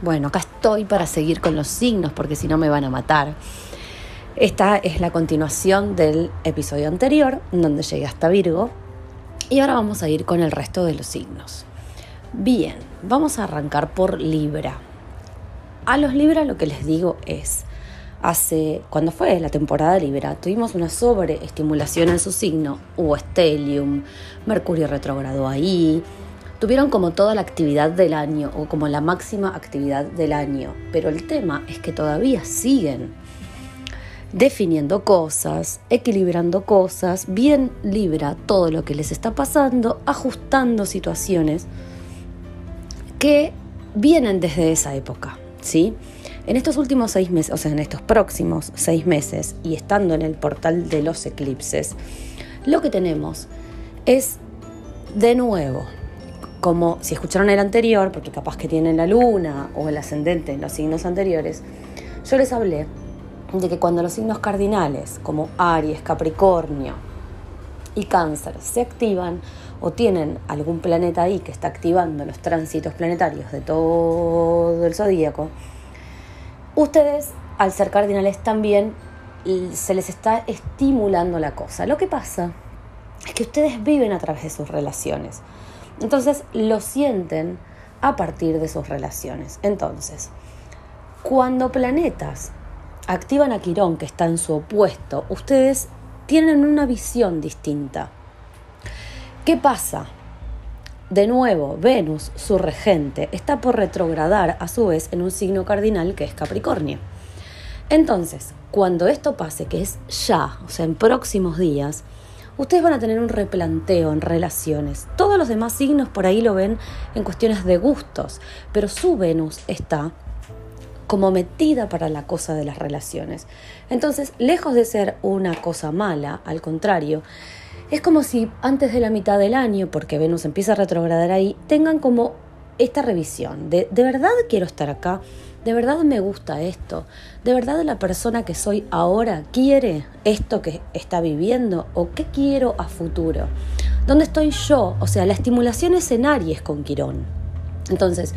Bueno, acá estoy para seguir con los signos porque si no me van a matar. Esta es la continuación del episodio anterior, donde llegué hasta Virgo. Y ahora vamos a ir con el resto de los signos. Bien, vamos a arrancar por Libra. A los Libra lo que les digo es, hace, cuando fue la temporada Libra, tuvimos una sobreestimulación en su signo, hubo Stellium, Mercurio retrogrado ahí, tuvieron como toda la actividad del año o como la máxima actividad del año, pero el tema es que todavía siguen definiendo cosas, equilibrando cosas, bien libra todo lo que les está pasando, ajustando situaciones que vienen desde esa época, ¿sí? En estos últimos seis meses, o sea, en estos próximos seis meses y estando en el portal de los eclipses, lo que tenemos es de nuevo como si escucharon el anterior, porque capaz que tienen la luna o el ascendente en los signos anteriores, yo les hablé de que cuando los signos cardinales, como Aries, Capricornio y Cáncer, se activan o tienen algún planeta ahí que está activando los tránsitos planetarios de todo el zodíaco, ustedes, al ser cardinales, también se les está estimulando la cosa. Lo que pasa es que ustedes viven a través de sus relaciones. Entonces lo sienten a partir de sus relaciones. Entonces, cuando planetas activan a Quirón, que está en su opuesto, ustedes tienen una visión distinta. ¿Qué pasa? De nuevo, Venus, su regente, está por retrogradar a su vez en un signo cardinal que es Capricornio. Entonces, cuando esto pase, que es ya, o sea, en próximos días, ustedes van a tener un replanteo en relaciones. Todos los demás signos por ahí lo ven en cuestiones de gustos, pero su Venus está como metida para la cosa de las relaciones. Entonces, lejos de ser una cosa mala, al contrario, es como si antes de la mitad del año, porque Venus empieza a retrogradar ahí, tengan como esta revisión de, ¿de verdad quiero estar acá? ¿De verdad me gusta esto? ¿De verdad la persona que soy ahora quiere esto que está viviendo? ¿O qué quiero a futuro? ¿Dónde estoy yo? O sea, la estimulación es en Aries con Quirón. Entonces,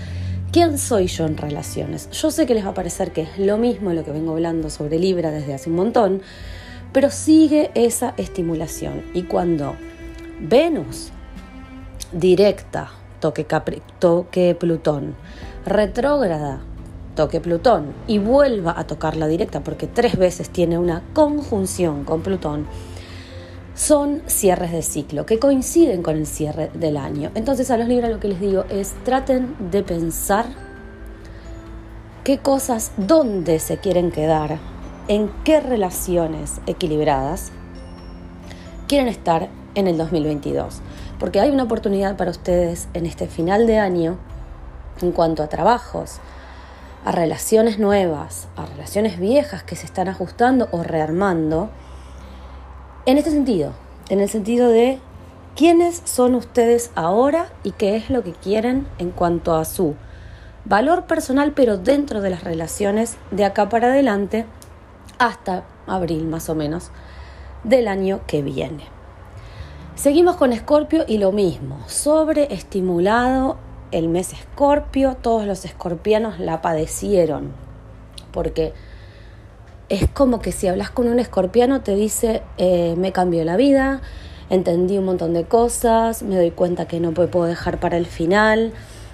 ¿quién soy yo en relaciones? Yo sé que les va a parecer que es lo mismo lo que vengo hablando sobre Libra desde hace un montón, pero sigue esa estimulación. Y cuando Venus directa, toque, toque Plutón, retrógrada, toque Plutón y vuelva a tocar la directa, porque tres veces tiene una conjunción con Plutón, son cierres de ciclo que coinciden con el cierre del año. Entonces a los libros lo que les digo es traten de pensar qué cosas, dónde se quieren quedar, en qué relaciones equilibradas quieren estar en el 2022. Porque hay una oportunidad para ustedes en este final de año en cuanto a trabajos, a relaciones nuevas, a relaciones viejas que se están ajustando o rearmando, en este sentido, en el sentido de quiénes son ustedes ahora y qué es lo que quieren en cuanto a su valor personal, pero dentro de las relaciones de acá para adelante hasta abril más o menos del año que viene. Seguimos con Escorpio y lo mismo, sobreestimulado el mes escorpio, todos los escorpianos la padecieron, porque es como que si hablas con un escorpiano te dice, eh, me cambió la vida, entendí un montón de cosas, me doy cuenta que no puedo dejar para el final,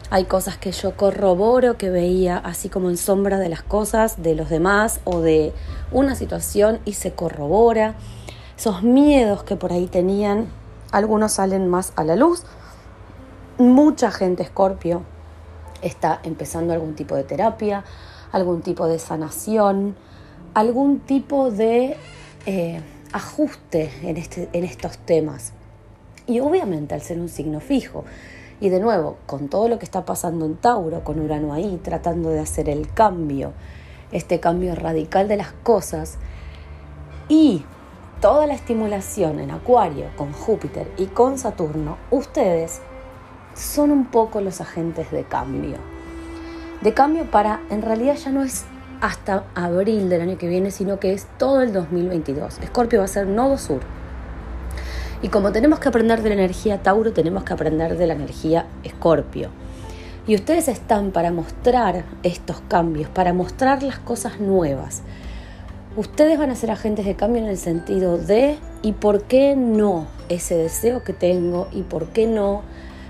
hay cosas que yo corroboro, que veía así como en sombra de las cosas de los demás o de una situación y se corrobora. Esos miedos que por ahí tenían, algunos salen más a la luz, mucha gente escorpio está empezando algún tipo de terapia, algún tipo de sanación, algún tipo de eh, ajuste en, este, en estos temas. Y obviamente al ser un signo fijo, y de nuevo, con todo lo que está pasando en Tauro, con Urano ahí, tratando de hacer el cambio, este cambio radical de las cosas, y toda la estimulación en Acuario con Júpiter y con Saturno, ustedes son un poco los agentes de cambio. De cambio para, en realidad ya no es hasta abril del año que viene, sino que es todo el 2022. Escorpio va a ser nodo sur. Y como tenemos que aprender de la energía Tauro, tenemos que aprender de la energía Escorpio. Y ustedes están para mostrar estos cambios, para mostrar las cosas nuevas. Ustedes van a ser agentes de cambio en el sentido de y por qué no ese deseo que tengo y por qué no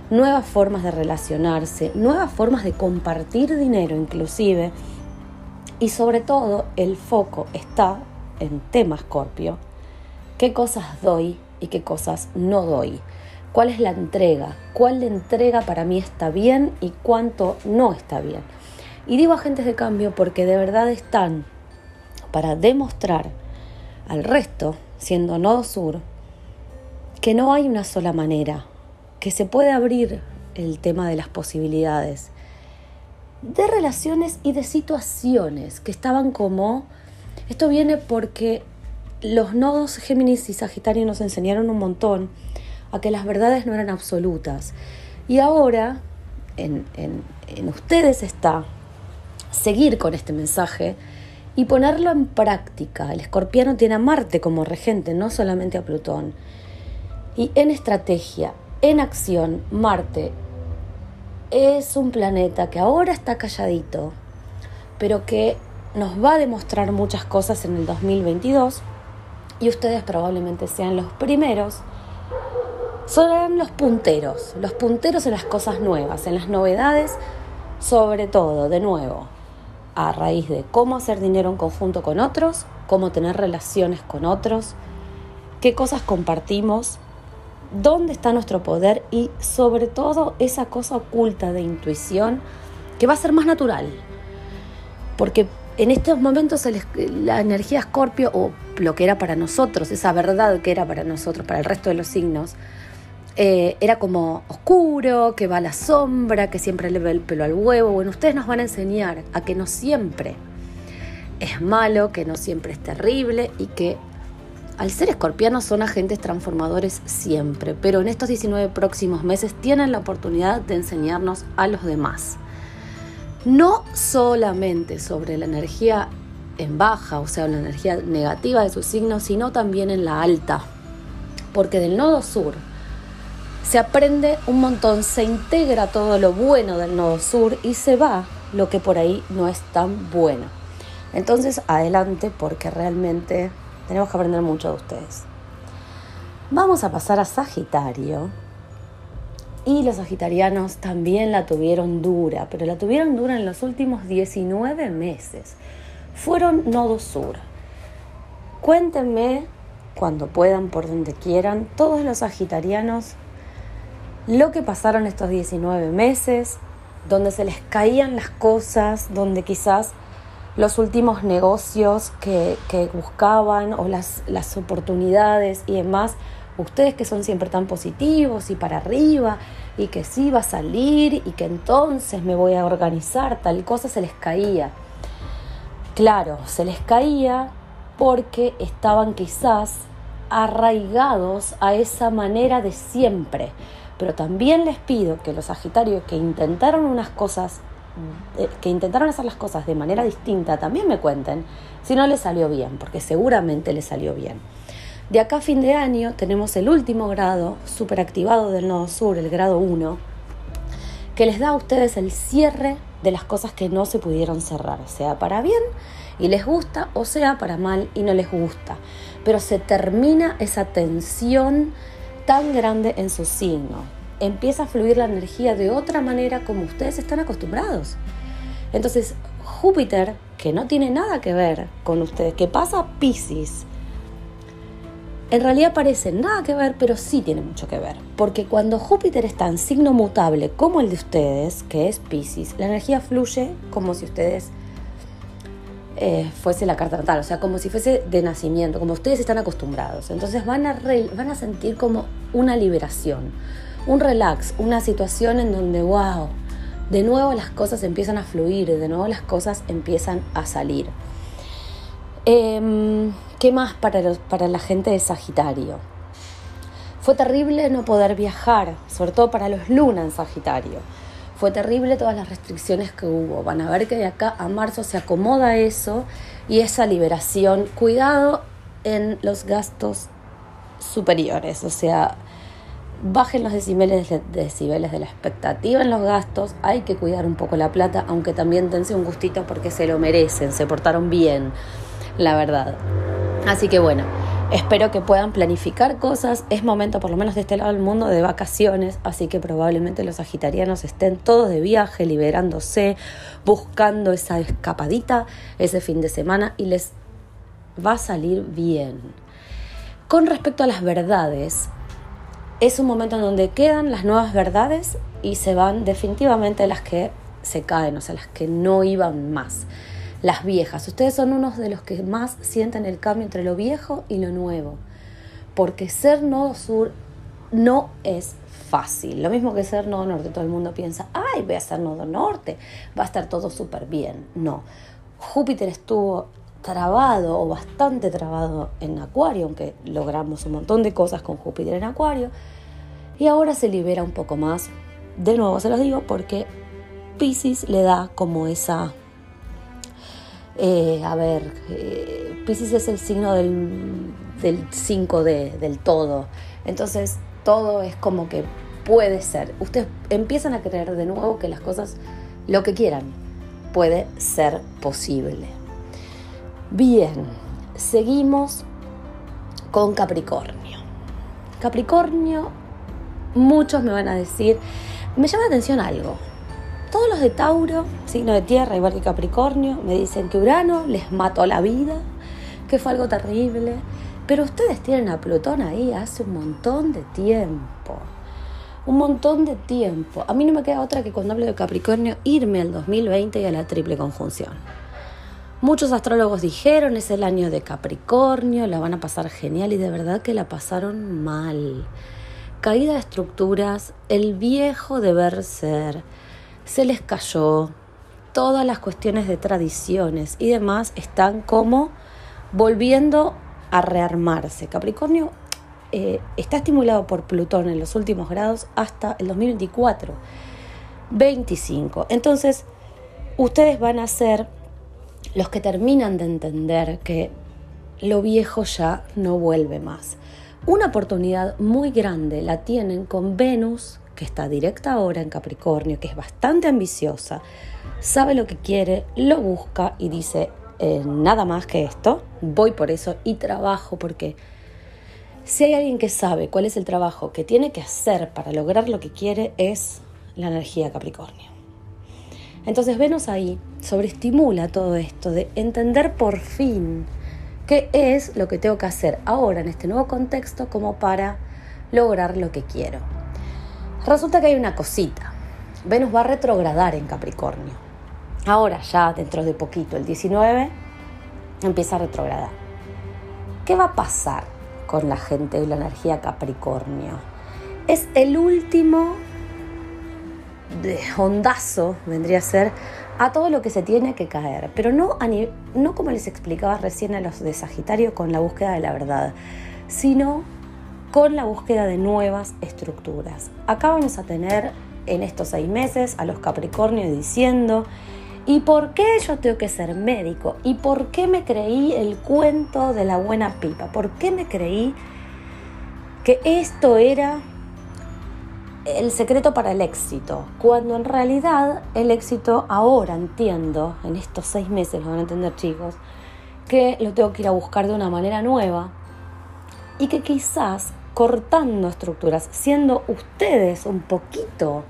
nuevas formas de relacionarse, nuevas formas de compartir dinero inclusive. Y sobre todo el foco está en tema Scorpio. ¿Qué cosas doy y qué cosas no doy? ¿Cuál es la entrega? ¿Cuál entrega para mí está bien y cuánto no está bien? Y digo agentes de cambio porque de verdad están para demostrar al resto, siendo nodo sur, que no hay una sola manera, que se puede abrir el tema de las posibilidades, de relaciones y de situaciones que estaban como... Esto viene porque los nodos Géminis y Sagitario nos enseñaron un montón a que las verdades no eran absolutas. Y ahora en, en ustedes está seguir con este mensaje y ponerlo en práctica. El escorpiano tiene a Marte como regente, no solamente a Plutón. Y en estrategia, en acción, Marte es un planeta que ahora está calladito, pero que nos va a demostrar muchas cosas en el 2022 y ustedes probablemente sean los primeros, serán los punteros, los punteros en las cosas nuevas, en las novedades, sobre todo, de nuevo, a raíz de cómo hacer dinero en conjunto con otros, cómo tener relaciones con otros, qué cosas compartimos, dónde está nuestro poder y sobre todo esa cosa oculta de intuición que va a ser más natural. Porque en estos momentos la energía escorpio o lo que era para nosotros, esa verdad que era para nosotros, para el resto de los signos, eh, era como oscuro, que va a la sombra, que siempre le ve el pelo al huevo. Bueno, ustedes nos van a enseñar a que no siempre es malo, que no siempre es terrible y que al ser escorpianos son agentes transformadores siempre, pero en estos 19 próximos meses tienen la oportunidad de enseñarnos a los demás. No solamente sobre la energía en baja, o sea, la energía negativa de su signo, sino también en la alta, porque del nodo sur, se aprende un montón, se integra todo lo bueno del nodo sur y se va lo que por ahí no es tan bueno. Entonces, adelante porque realmente tenemos que aprender mucho de ustedes. Vamos a pasar a Sagitario. Y los sagitarianos también la tuvieron dura, pero la tuvieron dura en los últimos 19 meses. Fueron nodo sur. Cuéntenme cuando puedan, por donde quieran, todos los sagitarianos lo que pasaron estos 19 meses, donde se les caían las cosas, donde quizás los últimos negocios que, buscaban o las, las oportunidades y demás, ustedes que son siempre tan positivos y para arriba y que sí va a salir y que entonces me voy a organizar, tal cosa se les caía. Claro, se les caía porque estaban quizás arraigados a esa manera de siempre, pero también les pido que los Sagitarios que intentaron unas cosas, que intentaron hacer las cosas de manera distinta, también me cuenten si no les salió bien, porque seguramente les salió bien. De acá fin de año tenemos el último grado superactivado del nodo sur, el grado 1, que les da a ustedes el cierre de las cosas que no se pudieron cerrar, sea para bien y les gusta, o sea para mal y no les gusta. Pero se termina esa tensión tan grande en su signo. Empieza a fluir la energía de otra manera como ustedes están acostumbrados. Entonces, Júpiter, que no tiene nada que ver con ustedes, que pasa a Pisces, en realidad parece nada que ver, pero sí tiene mucho que ver. Porque cuando Júpiter está en signo mutable como el de ustedes, que es Pisces, la energía fluye como si ustedes eh, fuese la carta natal, o sea, como si fuese de nacimiento, como ustedes están acostumbrados. Entonces van a, van a sentir como una liberación, un relax, una situación en donde, wow, de nuevo las cosas empiezan a fluir, de nuevo las cosas empiezan a salir. Em, ¿Qué más para, los, para la gente de Sagitario? Fue terrible no poder viajar, sobre todo para los Luna en Sagitario fue terrible todas las restricciones que hubo. Van a ver que de acá a marzo se acomoda eso y esa liberación. Cuidado en los gastos superiores, o sea, bajen los decibeles, de la expectativa en los gastos, hay que cuidar un poco la plata, aunque también dense un gustito porque se lo merecen, se portaron bien, la verdad. Así que bueno, espero que puedan planificar cosas, es momento por lo menos de este lado del mundo de vacaciones, así que probablemente los sagitarianos estén todos de viaje, liberándose, buscando esa escapadita ese fin de semana y les va a salir bien. Con respecto a las verdades, es un momento en donde quedan las nuevas verdades y se van definitivamente las que se caen, o sea, las que no iban más. Las viejas. Ustedes son unos de los que más sienten el cambio entre lo viejo y lo nuevo. Porque ser nodo sur no es fácil. Lo mismo que ser nodo norte. Todo el mundo piensa, ay, voy a ser nodo norte, va a estar todo súper bien. No. Júpiter estuvo trabado o bastante trabado en Acuario, aunque logramos un montón de cosas con Júpiter en Acuario, y ahora se libera un poco más. De nuevo se los digo porque Pisces le da como esa... Eh, a ver, eh, Pisces es el signo del, del 5D, del todo. Entonces todo es como que puede ser. Ustedes empiezan a creer de nuevo que las cosas, lo que quieran, puede ser posible. Bien, seguimos con Capricornio. Capricornio, muchos me van a decir, me llama la atención algo. Todos los de Tauro, signo de tierra, igual que Capricornio, me dicen que Urano les mató la vida, que fue algo terrible. Pero ustedes tienen a Plutón ahí hace un montón de tiempo. Un montón de tiempo. A mí no me queda otra que cuando hablo de Capricornio irme al 2020 y a la triple conjunción. Muchos astrólogos dijeron es el año de Capricornio, la van a pasar genial y de verdad que la pasaron mal. Caída de estructuras, el viejo deber ser, se les cayó, todas las cuestiones de tradiciones y demás están como volviendo a rearmarse. Capricornio eh, está estimulado por Plutón en los últimos grados hasta el 2024, 25. Entonces, ustedes van a ser los que terminan de entender que lo viejo ya no vuelve más. Una oportunidad muy grande la tienen con Venus, que está directa ahora en Capricornio, que es bastante ambiciosa, sabe lo que quiere, lo busca y dice, eh, nada más que esto, voy por eso y trabajo porque si hay alguien que sabe cuál es el trabajo que tiene que hacer para lograr lo que quiere, es la energía Capricornio. Entonces Venus ahí sobreestimula todo esto de entender por fin qué es lo que tengo que hacer ahora en este nuevo contexto como para lograr lo que quiero. Resulta que hay una cosita. Venus va a retrogradar en Capricornio. Ahora ya dentro de poquito, el 19, empieza a retrogradar. ¿Qué va a pasar con la gente y la energía Capricornio? Es el último hondazo, vendría a ser, a todo lo que se tiene que caer, pero no, a no como les explicaba recién a los de Sagitario con la búsqueda de la verdad, sino con la búsqueda de nuevas estructuras. Acá vamos a tener en estos seis meses a los Capricornios diciendo, ¿y por qué yo tengo que ser médico? ¿Y por qué me creí el cuento de la buena pipa? ¿Por qué me creí que esto era el secreto para el éxito, cuando en realidad el éxito ahora entiendo, en estos seis meses lo van a entender chicos, que lo tengo que ir a buscar de una manera nueva y que quizás cortando estructuras, siendo ustedes un poquito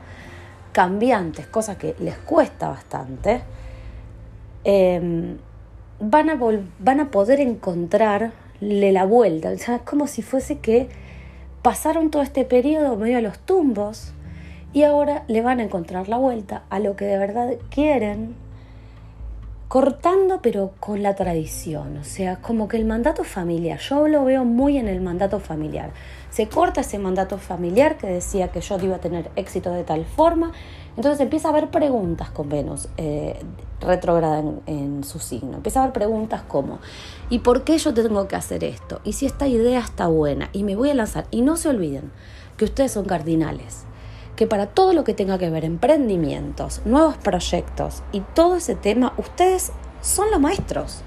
cambiantes, cosa que les cuesta bastante, em, van, a van a poder encontrarle la vuelta. O sea, es como si fuese que pasaron todo este periodo medio a los tumbos y ahora le van a encontrar la vuelta a lo que de verdad quieren, cortando pero con la tradición, o sea, como que el mandato familiar, yo lo veo muy en el mandato familiar. Se corta ese mandato familiar que decía que yo iba a tener éxito de tal forma, entonces empieza a haber preguntas con Venus eh, retrógrada en, su signo. Empieza a haber preguntas como, ¿y por qué yo tengo que hacer esto? ¿Y si esta idea está buena? Y me voy a lanzar. Y no se olviden que ustedes son cardinales que para todo lo que tenga que ver emprendimientos, nuevos proyectos y todo ese tema, ustedes son los maestros.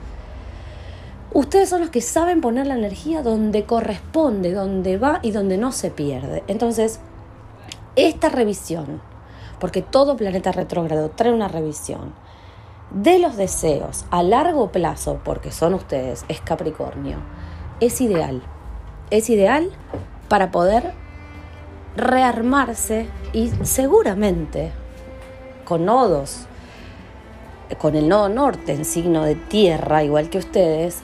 Ustedes son los que saben poner la energía donde corresponde, donde va y donde no se pierde. Entonces, esta revisión, porque todo planeta retrógrado trae una revisión de los deseos a largo plazo, porque son ustedes, es Capricornio, es ideal. Es ideal para poder rearmarse y seguramente con nodos, con el nodo norte en signo de tierra, igual que ustedes,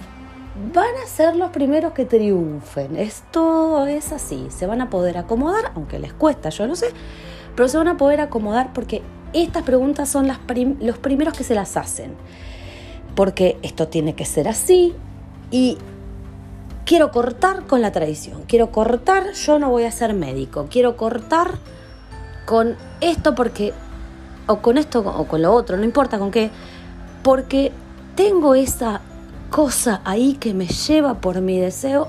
van a ser los primeros que triunfen. Esto es así, se van a poder acomodar, aunque les cuesta, yo no sé, pero se van a poder acomodar porque estas preguntas son las los primeros que se las hacen. Porque esto tiene que ser así y quiero cortar con la tradición, quiero cortar, yo no voy a ser médico, quiero cortar con esto porque, o con esto o con lo otro, no importa con qué, porque tengo esa cosa ahí que me lleva por mi deseo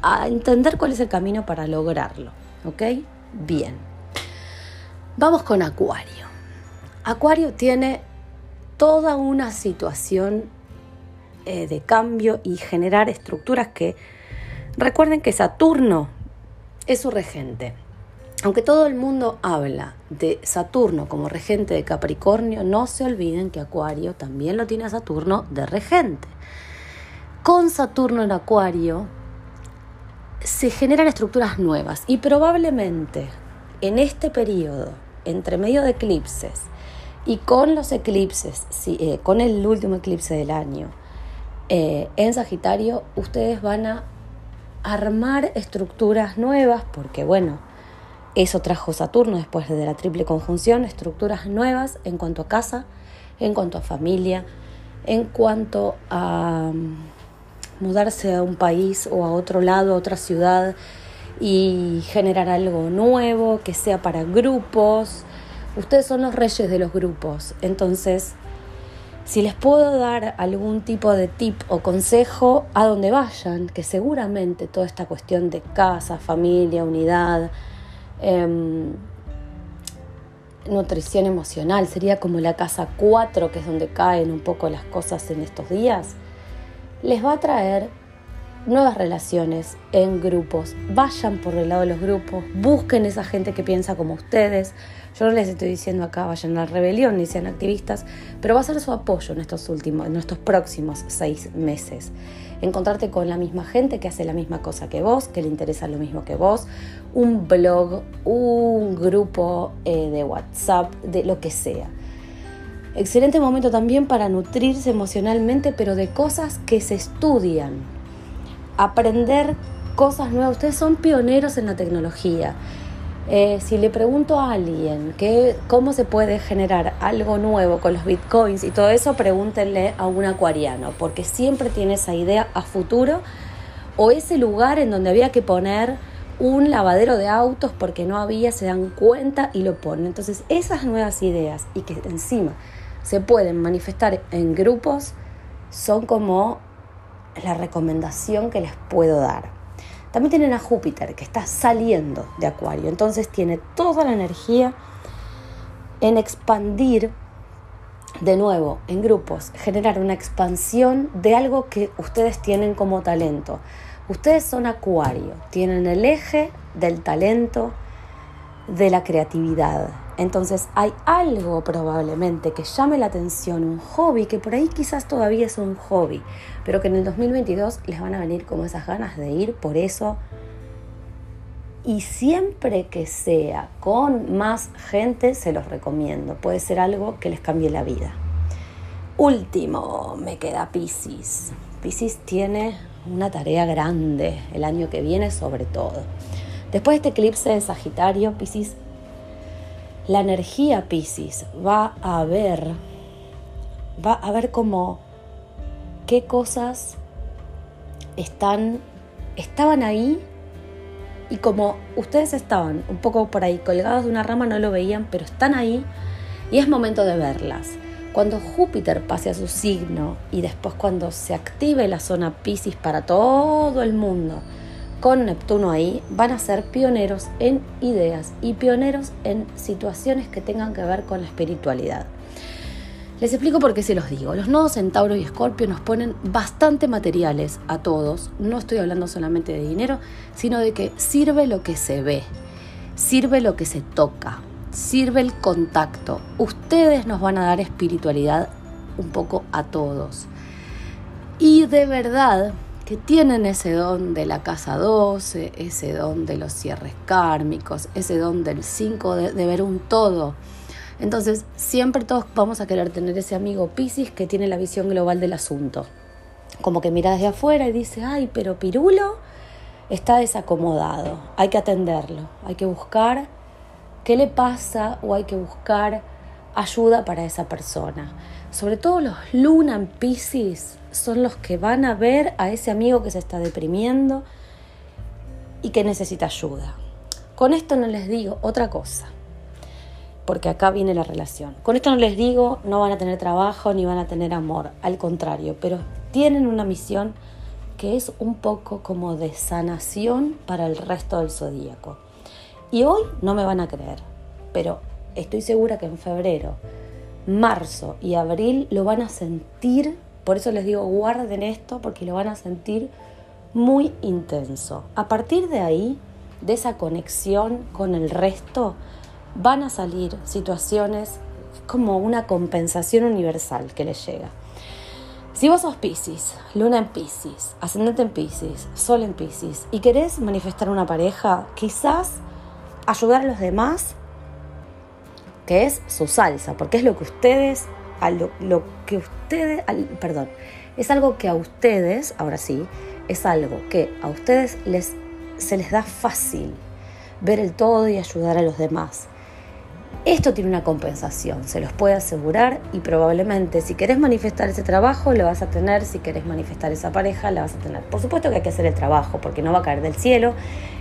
a entender cuál es el camino para lograrlo. ¿Ok? Bien. Vamos con Acuario. Acuario tiene toda una situación eh, de cambio y generar estructuras que recuerden que Saturno es su regente. Aunque todo el mundo habla de Saturno como regente de Capricornio, no se olviden que Acuario también lo tiene a Saturno de regente. Con Saturno en Acuario se generan estructuras nuevas y probablemente en este periodo, entre medio de eclipses y con los eclipses, eh, con el último eclipse del año, eh, en Sagitario, ustedes van a armar estructuras nuevas porque, bueno, eso trajo Saturno después de la triple conjunción, estructuras nuevas en cuanto a casa, en cuanto a familia, en cuanto a mudarse a un país o a otro lado, a otra ciudad y generar algo nuevo, que sea para grupos. Ustedes son los reyes de los grupos, entonces si les puedo dar algún tipo de tip o consejo, a donde vayan, que seguramente toda esta cuestión de casa, familia, unidad, Em, nutrición emocional, sería como la casa 4, que es donde caen un poco las cosas en estos días, les va a traer nuevas relaciones en grupos. Vayan por el lado de los grupos, busquen esa gente que piensa como ustedes. Yo no les estoy diciendo acá vayan a la rebelión ni sean activistas, pero va a ser su apoyo en estos últimos, en estos próximos seis meses encontrarte con la misma gente que hace la misma cosa que vos, que le interesa lo mismo que vos, un blog, un grupo eh, de WhatsApp, de lo que sea. Excelente momento también para nutrirse emocionalmente, pero de cosas que se estudian. Aprender cosas nuevas. Ustedes son pioneros en la tecnología. Eh, si le pregunto a alguien que, cómo se puede generar algo nuevo con los bitcoins y todo eso, pregúntenle a un acuariano, porque siempre tiene esa idea a futuro o ese lugar en donde había que poner un lavadero de autos porque no había, se dan cuenta y lo ponen. Entonces, esas nuevas ideas y que encima se pueden manifestar en grupos son como la recomendación que les puedo dar. También tienen a Júpiter, que está saliendo de Acuario. Entonces tiene toda la energía en expandir de nuevo en grupos, generar una expansión de algo que ustedes tienen como talento. Ustedes son Acuario, tienen el eje del talento, de la creatividad. Entonces hay algo probablemente que llame la atención, un hobby, que por ahí quizás todavía es un hobby, pero que en el 2022 les van a venir como esas ganas de ir por eso. Y siempre que sea con más gente, se los recomiendo. Puede ser algo que les cambie la vida. Último, me queda Pisces. Pisces tiene una tarea grande el año que viene sobre todo. Después de este eclipse de Sagitario, Pisces la energía Pisces va a ver, va a ver cómo, qué cosas están, estaban ahí y como ustedes estaban un poco por ahí colgados de una rama, no lo veían, pero están ahí y es momento de verlas. Cuando Júpiter pase a su signo y después cuando se active la zona Pisces para todo el mundo, con Neptuno ahí, van a ser pioneros en ideas y pioneros en situaciones que tengan que ver con la espiritualidad. Les explico por qué se los digo. Los nodos en Tauro y Escorpio nos ponen bastante materiales a todos. No estoy hablando solamente de dinero, sino de que sirve lo que se ve, sirve lo que se toca, sirve el contacto. Ustedes nos van a dar espiritualidad un poco a todos. Y de verdad que tienen ese don de la casa 12, ese don de los cierres kármicos, ese don del 5 de, ver un todo entonces, siempre todos vamos a querer tener ese amigo Piscis que tiene la visión global del asunto. Como que mira desde afuera y dice, ay, pero Pirulo está desacomodado, hay que atenderlo, hay que buscar qué le pasa o hay que buscar ayuda para esa persona. Sobre todo los Luna en Pisces son los que van a ver a ese amigo que se está deprimiendo y que necesita ayuda. Con esto no les digo otra cosa porque acá viene la relación. Con esto no les digo no van a tener trabajo ni van a tener amor, al contrario, pero tienen una misión que es un poco como de sanación para el resto del zodíaco. Y hoy no me van a creer, pero estoy segura que en febrero, marzo y abril lo van a sentir, por eso les digo guarden esto, porque lo van a sentir muy intenso. A partir de ahí, de esa conexión con el resto, van a salir situaciones como una compensación universal que les llega. Si vos sos Pisces, luna en Pisces, ascendente en Pisces, sol en Pisces y querés manifestar una pareja, quizás ayudar a los demás, que es su salsa, porque es lo que ustedes, lo, que ustedes, perdón, es algo que a ustedes, ahora sí, es algo que a ustedes les, se les da fácil ver el todo y ayudar a los demás. Esto tiene una compensación, se los puede asegurar y probablemente si querés manifestar ese trabajo lo vas a tener, si querés manifestar esa pareja la vas a tener. Por supuesto que hay que hacer el trabajo porque no va a caer del cielo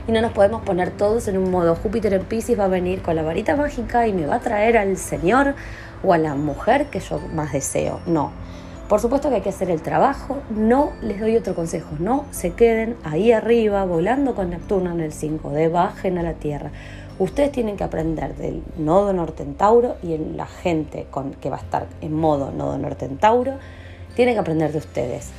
y no nos podemos poner todos en un modo Júpiter en Pisces va a venir con la varita mágica y me va a traer al Señor o a la mujer que yo más deseo. No. Por supuesto que hay que hacer el trabajo, no les doy otro consejo, no se queden ahí arriba volando con Neptuno en el 5, de bajen a la Tierra Ustedes tienen que aprender del nodo norte en Tauro y en la gente con, que va a estar en modo nodo norte en Tauro, tienen que aprender de ustedes.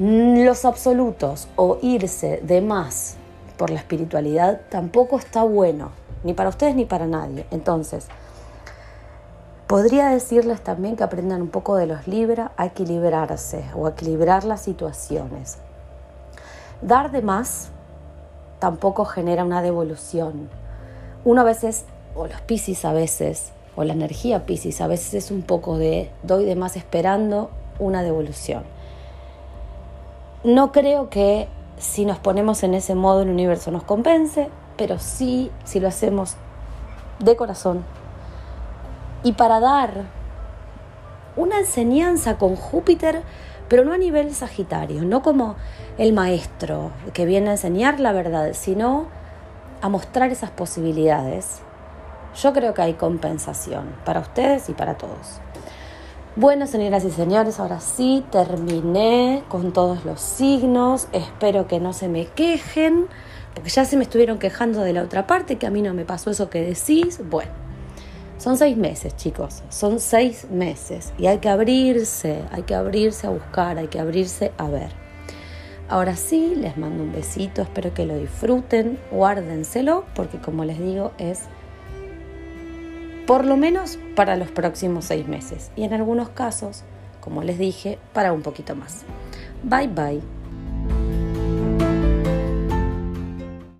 Los absolutos o irse de más por la espiritualidad tampoco está bueno, ni para ustedes ni para nadie. Entonces, podría decirles también que aprendan un poco de los Libra a equilibrarse o a equilibrar las situaciones. Dar de más tampoco genera una devolución uno a veces, o los piscis a veces, o la energía piscis a veces es un poco de doy de más esperando una devolución. No creo que si nos ponemos en ese modo el universo nos compense, pero sí si lo hacemos de corazón. Y para dar una enseñanza con Júpiter, pero no a nivel sagitario, no como el maestro que viene a enseñar la verdad, sino a mostrar esas posibilidades, yo creo que hay compensación para ustedes y para todos. Bueno, señoras y señores, ahora sí terminé con todos los signos. Espero que no se me quejen, porque ya se me estuvieron quejando de la otra parte, que a mí no me pasó eso que decís. Bueno, son seis meses, chicos, son seis meses y hay que abrirse, hay que abrirse a buscar, hay que abrirse a ver. Ahora sí, les mando un besito, espero que lo disfruten, guárdenselo, porque como les digo, es por lo menos para los próximos seis meses y en algunos casos, como les dije, para un poquito más. Bye bye.